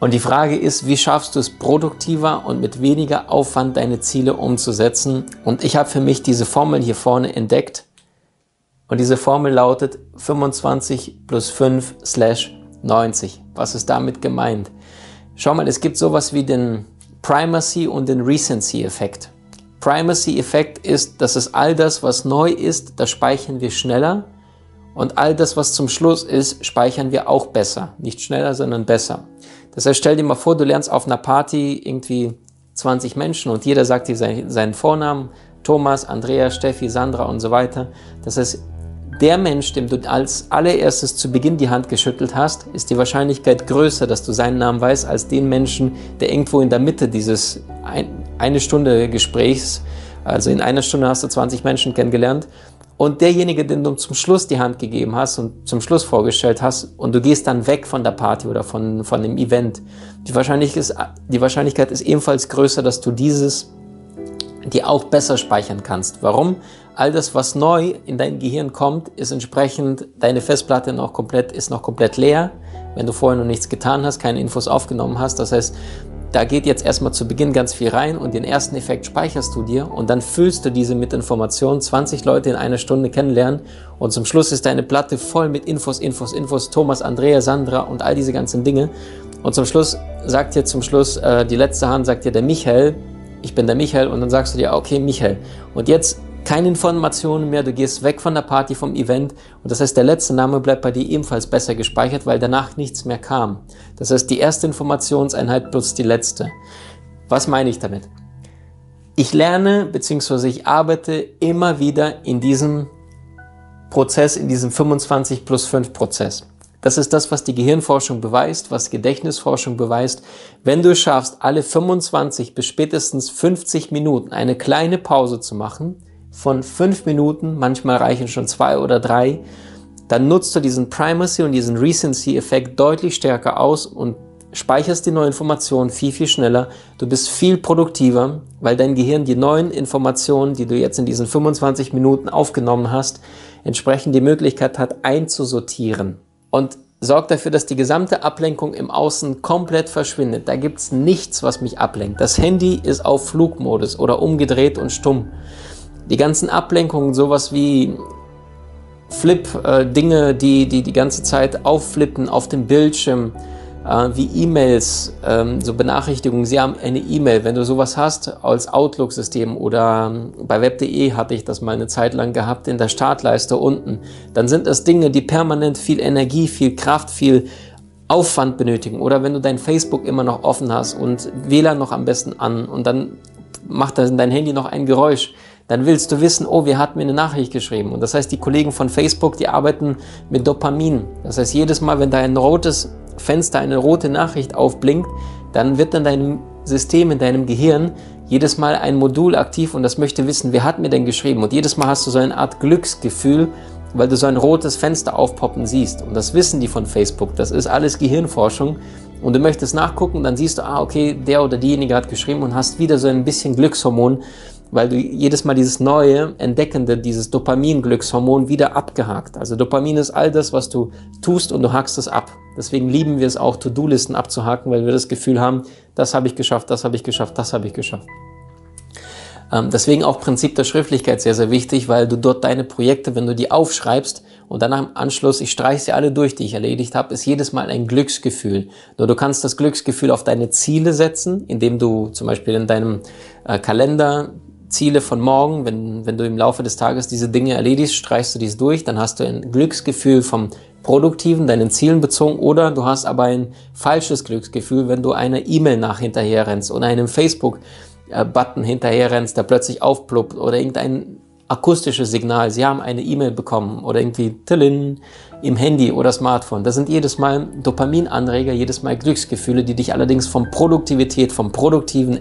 Und die Frage ist, wie schaffst du es produktiver und mit weniger Aufwand deine Ziele umzusetzen? Und ich habe für mich diese Formel hier vorne entdeckt. Und diese Formel lautet 25 plus 5 slash 90. Was ist damit gemeint? Schau mal, es gibt sowas wie den Primacy und den Recency-Effekt. Primacy-Effekt ist, dass es all das, was neu ist, das speichern wir schneller. Und all das, was zum Schluss ist, speichern wir auch besser. Nicht schneller, sondern besser. Das heißt, stell dir mal vor, du lernst auf einer Party irgendwie 20 Menschen und jeder sagt dir seinen Vornamen, Thomas, Andrea, Steffi, Sandra und so weiter. Das heißt, der Mensch, dem du als allererstes zu Beginn die Hand geschüttelt hast, ist die Wahrscheinlichkeit größer, dass du seinen Namen weißt, als den Menschen, der irgendwo in der Mitte dieses ein, eine Stunde Gesprächs, also in einer Stunde hast du 20 Menschen kennengelernt und derjenige, den du zum Schluss die Hand gegeben hast und zum Schluss vorgestellt hast und du gehst dann weg von der Party oder von, von dem Event, die Wahrscheinlichkeit, ist, die Wahrscheinlichkeit ist ebenfalls größer, dass du dieses die auch besser speichern kannst. Warum? All das, was neu in dein Gehirn kommt, ist entsprechend, deine Festplatte noch komplett, ist noch komplett leer, wenn du vorher noch nichts getan hast, keine Infos aufgenommen hast. Das heißt, da geht jetzt erstmal zu Beginn ganz viel rein und den ersten Effekt speicherst du dir und dann füllst du diese mit Informationen, 20 Leute in einer Stunde kennenlernen und zum Schluss ist deine Platte voll mit Infos, Infos, Infos, Thomas, Andrea, Sandra und all diese ganzen Dinge. Und zum Schluss sagt dir zum Schluss, äh, die letzte Hand sagt dir der Michael, ich bin der Michael und dann sagst du dir, okay, Michael. Und jetzt keine Informationen mehr, du gehst weg von der Party, vom Event und das heißt, der letzte Name bleibt bei dir ebenfalls besser gespeichert, weil danach nichts mehr kam. Das heißt, die erste Informationseinheit plus die letzte. Was meine ich damit? Ich lerne bzw. ich arbeite immer wieder in diesem Prozess, in diesem 25 plus 5 Prozess. Das ist das, was die Gehirnforschung beweist, was Gedächtnisforschung beweist. Wenn du es schaffst, alle 25 bis spätestens 50 Minuten eine kleine Pause zu machen, von fünf Minuten, manchmal reichen schon zwei oder drei, dann nutzt du diesen Primacy und diesen Recency-Effekt deutlich stärker aus und speicherst die neuen Informationen viel, viel schneller. Du bist viel produktiver, weil dein Gehirn die neuen Informationen, die du jetzt in diesen 25 Minuten aufgenommen hast, entsprechend die Möglichkeit hat, einzusortieren. Und sorgt dafür, dass die gesamte Ablenkung im Außen komplett verschwindet. Da gibt's nichts, was mich ablenkt. Das Handy ist auf Flugmodus oder umgedreht und stumm. Die ganzen Ablenkungen, sowas wie Flip-Dinge, äh, die, die die ganze Zeit aufflippen auf dem Bildschirm, äh, wie E-Mails, ähm, so Benachrichtigungen. Sie haben eine E-Mail. Wenn du sowas hast als Outlook-System oder ähm, bei web.de hatte ich das mal eine Zeit lang gehabt in der Startleiste unten, dann sind das Dinge, die permanent viel Energie, viel Kraft, viel Aufwand benötigen. Oder wenn du dein Facebook immer noch offen hast und WLAN noch am besten an und dann macht dein Handy noch ein Geräusch dann willst du wissen, oh, wer hat mir eine Nachricht geschrieben? Und das heißt, die Kollegen von Facebook, die arbeiten mit Dopamin. Das heißt, jedes Mal, wenn da ein rotes Fenster, eine rote Nachricht aufblinkt, dann wird in deinem System, in deinem Gehirn jedes Mal ein Modul aktiv und das möchte wissen, wer hat mir denn geschrieben? Und jedes Mal hast du so eine Art Glücksgefühl, weil du so ein rotes Fenster aufpoppen siehst. Und das wissen die von Facebook. Das ist alles Gehirnforschung. Und du möchtest nachgucken, dann siehst du, ah, okay, der oder diejenige hat geschrieben und hast wieder so ein bisschen Glückshormon, weil du jedes Mal dieses neue, entdeckende, dieses Dopamin-Glückshormon wieder abgehakt. Also Dopamin ist all das, was du tust und du hakst es ab. Deswegen lieben wir es auch, To-Do-Listen abzuhaken, weil wir das Gefühl haben, das habe ich geschafft, das habe ich geschafft, das habe ich geschafft. Ähm, deswegen auch Prinzip der Schriftlichkeit sehr, sehr wichtig, weil du dort deine Projekte, wenn du die aufschreibst und dann am Anschluss, ich streiche sie alle durch, die ich erledigt habe, ist jedes Mal ein Glücksgefühl. Nur du kannst das Glücksgefühl auf deine Ziele setzen, indem du zum Beispiel in deinem äh, Kalender Ziele von morgen, wenn, wenn du im Laufe des Tages diese Dinge erledigst, streichst du dies durch, dann hast du ein Glücksgefühl vom Produktiven, deinen Zielen bezogen, oder du hast aber ein falsches Glücksgefühl, wenn du einer E-Mail nach hinterher rennst oder einem Facebook-Button hinterher rennst, der plötzlich aufploppt oder irgendein akustisches Signal. Sie haben eine E-Mail bekommen oder irgendwie Tillin im Handy oder Smartphone. Das sind jedes Mal Dopaminanreger, jedes Mal Glücksgefühle, die dich allerdings von Produktivität, vom produktiven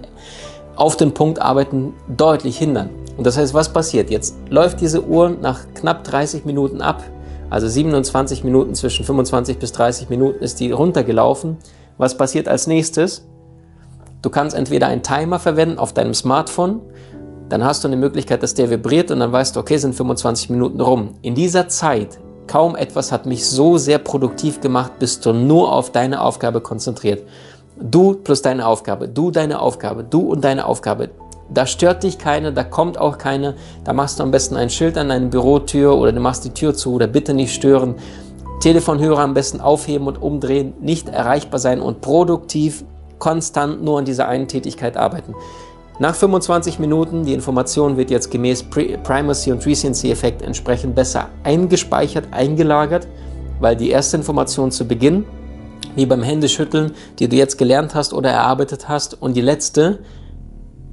auf den Punkt arbeiten deutlich hindern. Und das heißt, was passiert? Jetzt läuft diese Uhr nach knapp 30 Minuten ab. Also 27 Minuten zwischen 25 bis 30 Minuten ist die runtergelaufen. Was passiert als nächstes? Du kannst entweder einen Timer verwenden auf deinem Smartphone, dann hast du eine Möglichkeit, dass der vibriert und dann weißt du, okay, sind 25 Minuten rum. In dieser Zeit, kaum etwas hat mich so sehr produktiv gemacht, bist du nur auf deine Aufgabe konzentriert. Du plus deine Aufgabe, du deine Aufgabe, du und deine Aufgabe. Da stört dich keiner, da kommt auch keiner. Da machst du am besten ein Schild an deine Bürotür oder du machst die Tür zu oder bitte nicht stören. Telefonhörer am besten aufheben und umdrehen, nicht erreichbar sein und produktiv konstant nur an dieser einen Tätigkeit arbeiten. Nach 25 Minuten, die Information wird jetzt gemäß Primacy und Recency-Effekt entsprechend besser eingespeichert, eingelagert, weil die erste Information zu Beginn, wie beim Händeschütteln, die du jetzt gelernt hast oder erarbeitet hast, und die letzte,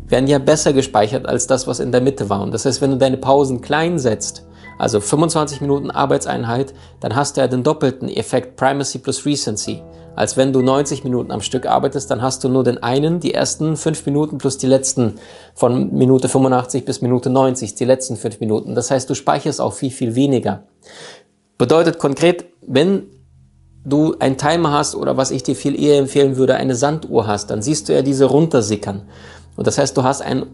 werden ja besser gespeichert als das, was in der Mitte war. Und das heißt, wenn du deine Pausen klein setzt, also 25 Minuten Arbeitseinheit, dann hast du ja den doppelten Effekt Primacy plus Recency als wenn du 90 Minuten am Stück arbeitest, dann hast du nur den einen, die ersten fünf Minuten plus die letzten von Minute 85 bis Minute 90, die letzten fünf Minuten. Das heißt, du speicherst auch viel, viel weniger. Bedeutet konkret, wenn du einen Timer hast oder was ich dir viel eher empfehlen würde, eine Sanduhr hast, dann siehst du ja diese runtersickern. Und das heißt, du hast ein,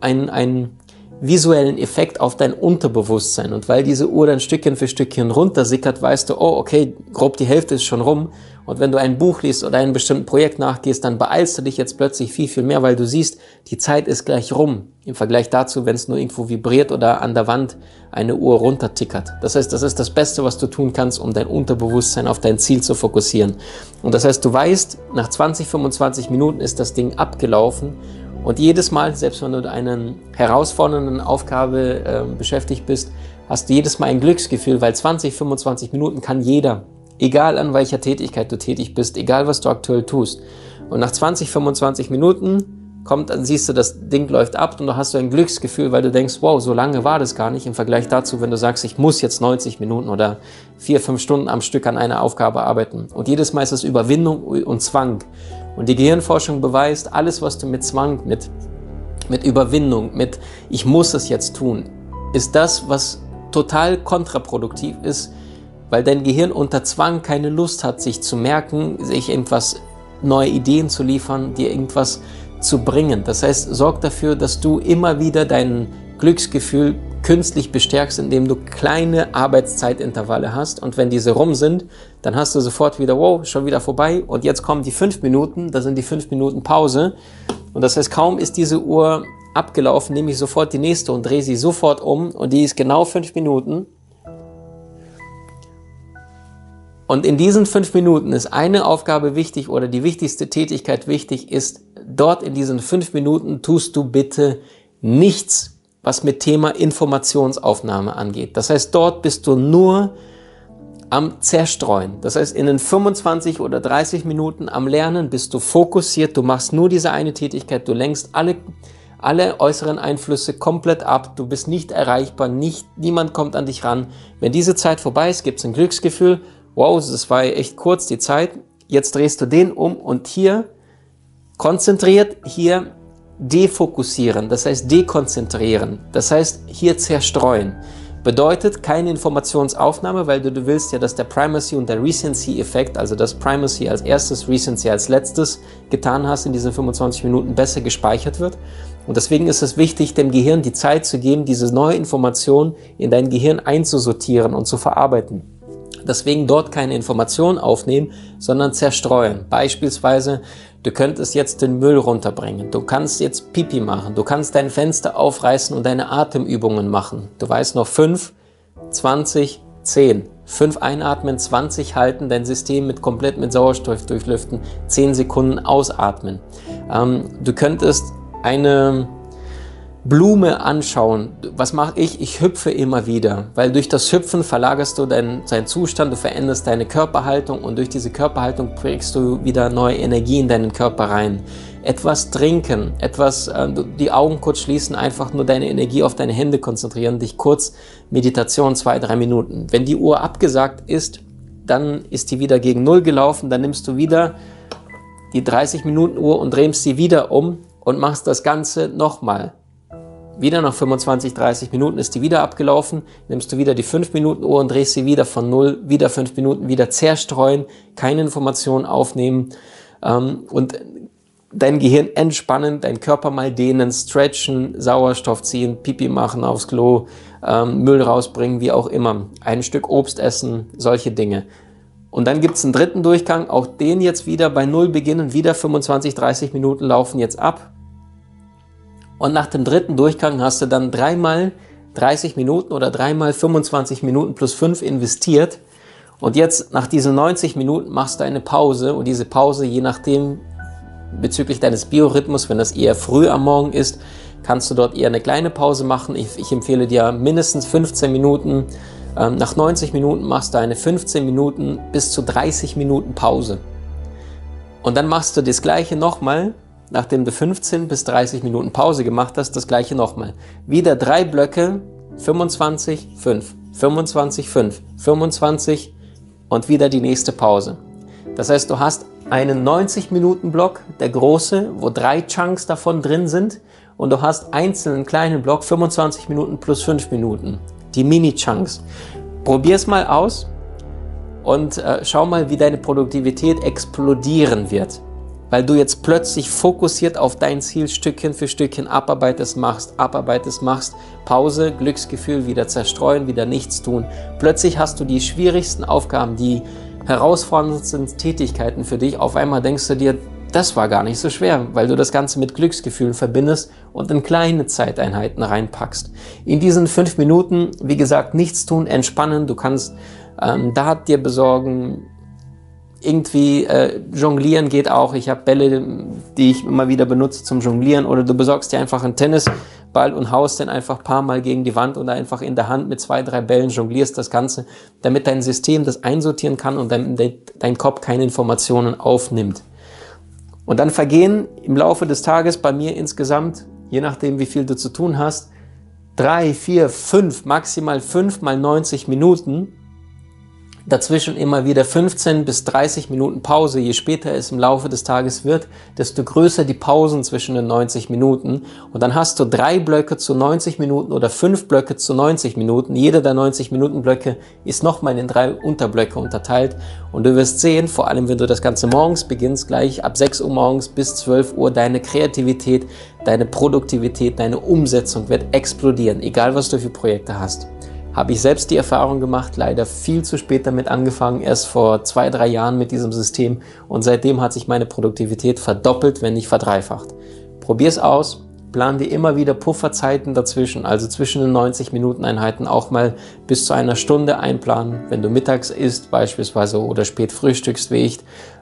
ein, ein visuellen Effekt auf dein Unterbewusstsein. Und weil diese Uhr dann Stückchen für Stückchen runtersickert, weißt du, oh, okay, grob die Hälfte ist schon rum. Und wenn du ein Buch liest oder einem bestimmten Projekt nachgehst, dann beeilst du dich jetzt plötzlich viel, viel mehr, weil du siehst, die Zeit ist gleich rum. Im Vergleich dazu, wenn es nur irgendwo vibriert oder an der Wand eine Uhr runtertickert. Das heißt, das ist das Beste, was du tun kannst, um dein Unterbewusstsein auf dein Ziel zu fokussieren. Und das heißt, du weißt, nach 20, 25 Minuten ist das Ding abgelaufen und jedes Mal, selbst wenn du mit einer herausfordernden Aufgabe äh, beschäftigt bist, hast du jedes Mal ein Glücksgefühl, weil 20, 25 Minuten kann jeder, egal an welcher Tätigkeit du tätig bist, egal was du aktuell tust. Und nach 20, 25 Minuten kommt, dann siehst du, das Ding läuft ab und du hast so ein Glücksgefühl, weil du denkst, wow, so lange war das gar nicht im Vergleich dazu, wenn du sagst, ich muss jetzt 90 Minuten oder vier, fünf Stunden am Stück an einer Aufgabe arbeiten. Und jedes Mal ist es Überwindung und Zwang. Und die Gehirnforschung beweist, alles, was du mit Zwang, mit, mit Überwindung, mit ich muss es jetzt tun, ist das, was total kontraproduktiv ist, weil dein Gehirn unter Zwang keine Lust hat, sich zu merken, sich irgendwas neue Ideen zu liefern, dir irgendwas zu bringen. Das heißt, sorg dafür, dass du immer wieder dein Glücksgefühl künstlich bestärkst, indem du kleine Arbeitszeitintervalle hast. Und wenn diese rum sind, dann hast du sofort wieder, wow, schon wieder vorbei. Und jetzt kommen die fünf Minuten, das sind die fünf Minuten Pause. Und das heißt, kaum ist diese Uhr abgelaufen, nehme ich sofort die nächste und drehe sie sofort um. Und die ist genau fünf Minuten. Und in diesen fünf Minuten ist eine Aufgabe wichtig oder die wichtigste Tätigkeit wichtig ist, dort in diesen fünf Minuten tust du bitte nichts, was mit Thema Informationsaufnahme angeht. Das heißt, dort bist du nur am Zerstreuen. Das heißt, in den 25 oder 30 Minuten am Lernen bist du fokussiert, du machst nur diese eine Tätigkeit, du lenkst alle, alle äußeren Einflüsse komplett ab, du bist nicht erreichbar, nicht, niemand kommt an dich ran. Wenn diese Zeit vorbei ist, gibt es ein Glücksgefühl, wow, das war echt kurz die Zeit, jetzt drehst du den um und hier konzentriert, hier defokussieren, das heißt dekonzentrieren, das heißt hier zerstreuen. Bedeutet keine Informationsaufnahme, weil du, du willst ja, dass der Primacy und der Recency-Effekt, also das Primacy als erstes, Recency als letztes getan hast in diesen 25 Minuten, besser gespeichert wird. Und deswegen ist es wichtig, dem Gehirn die Zeit zu geben, diese neue Information in dein Gehirn einzusortieren und zu verarbeiten. Deswegen dort keine Informationen aufnehmen, sondern zerstreuen. Beispielsweise, du könntest jetzt den Müll runterbringen. Du kannst jetzt Pipi machen. Du kannst dein Fenster aufreißen und deine Atemübungen machen. Du weißt noch 5, 20, 10. 5 einatmen, 20 halten, dein System mit komplett mit Sauerstoff durchlüften, 10 Sekunden ausatmen. Ähm, du könntest eine Blume anschauen. Was mache ich? Ich hüpfe immer wieder, weil durch das Hüpfen verlagerst du deinen, deinen Zustand, du veränderst deine Körperhaltung und durch diese Körperhaltung bringst du wieder neue Energie in deinen Körper rein. etwas trinken, etwas, äh, die Augen kurz schließen, einfach nur deine Energie auf deine Hände konzentrieren, dich kurz Meditation zwei, drei Minuten. Wenn die Uhr abgesagt ist, dann ist die wieder gegen Null gelaufen, dann nimmst du wieder die 30 Minuten Uhr und drehst sie wieder um und machst das Ganze nochmal. Wieder nach 25, 30 Minuten ist die wieder abgelaufen, nimmst du wieder die 5 Minuten Uhr und drehst sie wieder von Null, wieder 5 Minuten, wieder zerstreuen, keine Informationen aufnehmen ähm, und dein Gehirn entspannen, dein Körper mal dehnen, stretchen, Sauerstoff ziehen, Pipi machen aufs Klo, ähm, Müll rausbringen, wie auch immer. Ein Stück Obst essen, solche Dinge. Und dann gibt's einen dritten Durchgang, auch den jetzt wieder bei Null beginnen, wieder 25, 30 Minuten laufen jetzt ab. Und nach dem dritten Durchgang hast du dann dreimal 30 Minuten oder dreimal 25 Minuten plus 5 investiert. Und jetzt nach diesen 90 Minuten machst du eine Pause und diese Pause, je nachdem bezüglich deines Biorhythmus, wenn das eher früh am Morgen ist, kannst du dort eher eine kleine Pause machen. Ich, ich empfehle dir mindestens 15 Minuten. Ähm, nach 90 Minuten machst du eine 15 Minuten bis zu 30 Minuten Pause. Und dann machst du das gleiche nochmal nachdem du 15 bis 30 Minuten Pause gemacht hast, das gleiche nochmal. Wieder drei Blöcke, 25, 5, 25, 5, 25 und wieder die nächste Pause. Das heißt, du hast einen 90 Minuten Block, der große, wo drei Chunks davon drin sind und du hast einzelnen kleinen Block 25 Minuten plus 5 Minuten, die Mini-Chunks. Probier es mal aus und äh, schau mal, wie deine Produktivität explodieren wird weil du jetzt plötzlich fokussiert auf dein Ziel Stückchen für Stückchen abarbeitest, machst, abarbeitest, machst, Pause, Glücksgefühl, wieder zerstreuen, wieder nichts tun. Plötzlich hast du die schwierigsten Aufgaben, die herausforderndsten Tätigkeiten für dich. Auf einmal denkst du dir, das war gar nicht so schwer, weil du das Ganze mit Glücksgefühlen verbindest und in kleine Zeiteinheiten reinpackst. In diesen fünf Minuten, wie gesagt, nichts tun, entspannen. Du kannst ähm, Dart dir besorgen, irgendwie äh, jonglieren geht auch. Ich habe Bälle, die ich immer wieder benutze zum Jonglieren. Oder du besorgst dir einfach einen Tennisball und haust den einfach ein paar Mal gegen die Wand oder einfach in der Hand mit zwei, drei Bällen jonglierst das Ganze, damit dein System das einsortieren kann und dein, dein Kopf keine Informationen aufnimmt. Und dann vergehen im Laufe des Tages bei mir insgesamt, je nachdem wie viel du zu tun hast, drei, vier, fünf, maximal fünf mal 90 Minuten Dazwischen immer wieder 15 bis 30 Minuten Pause. Je später es im Laufe des Tages wird, desto größer die Pausen zwischen den 90 Minuten. Und dann hast du drei Blöcke zu 90 Minuten oder fünf Blöcke zu 90 Minuten. Jeder der 90 Minuten Blöcke ist nochmal in drei Unterblöcke unterteilt. Und du wirst sehen, vor allem wenn du das Ganze morgens beginnst, gleich ab 6 Uhr morgens bis 12 Uhr, deine Kreativität, deine Produktivität, deine Umsetzung wird explodieren, egal was du für Projekte hast habe ich selbst die Erfahrung gemacht, leider viel zu spät damit angefangen, erst vor zwei, drei Jahren mit diesem System und seitdem hat sich meine Produktivität verdoppelt, wenn nicht verdreifacht. Probier es aus, plan dir immer wieder Pufferzeiten dazwischen, also zwischen den 90 Minuten Einheiten auch mal bis zu einer Stunde einplanen. Wenn du mittags isst beispielsweise oder spät frühstückst wie ich,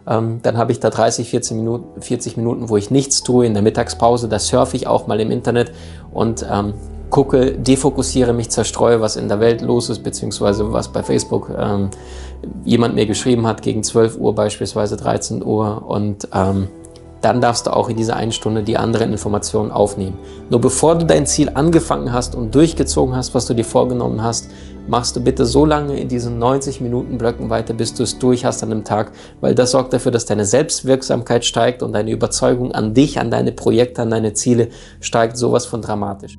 ähm, dann habe ich da 30, 40 Minuten, 40 Minuten, wo ich nichts tue in der Mittagspause. Da surfe ich auch mal im Internet und ähm, gucke, defokussiere mich, zerstreue, was in der Welt los ist, beziehungsweise was bei Facebook ähm, jemand mir geschrieben hat, gegen 12 Uhr beispielsweise 13 Uhr und ähm, dann darfst du auch in dieser einen Stunde die anderen Informationen aufnehmen. Nur bevor du dein Ziel angefangen hast und durchgezogen hast, was du dir vorgenommen hast, machst du bitte so lange in diesen 90 Minuten Blöcken weiter, bis du es durch hast an einem Tag, weil das sorgt dafür, dass deine Selbstwirksamkeit steigt und deine Überzeugung an dich, an deine Projekte, an deine Ziele steigt sowas von dramatisch.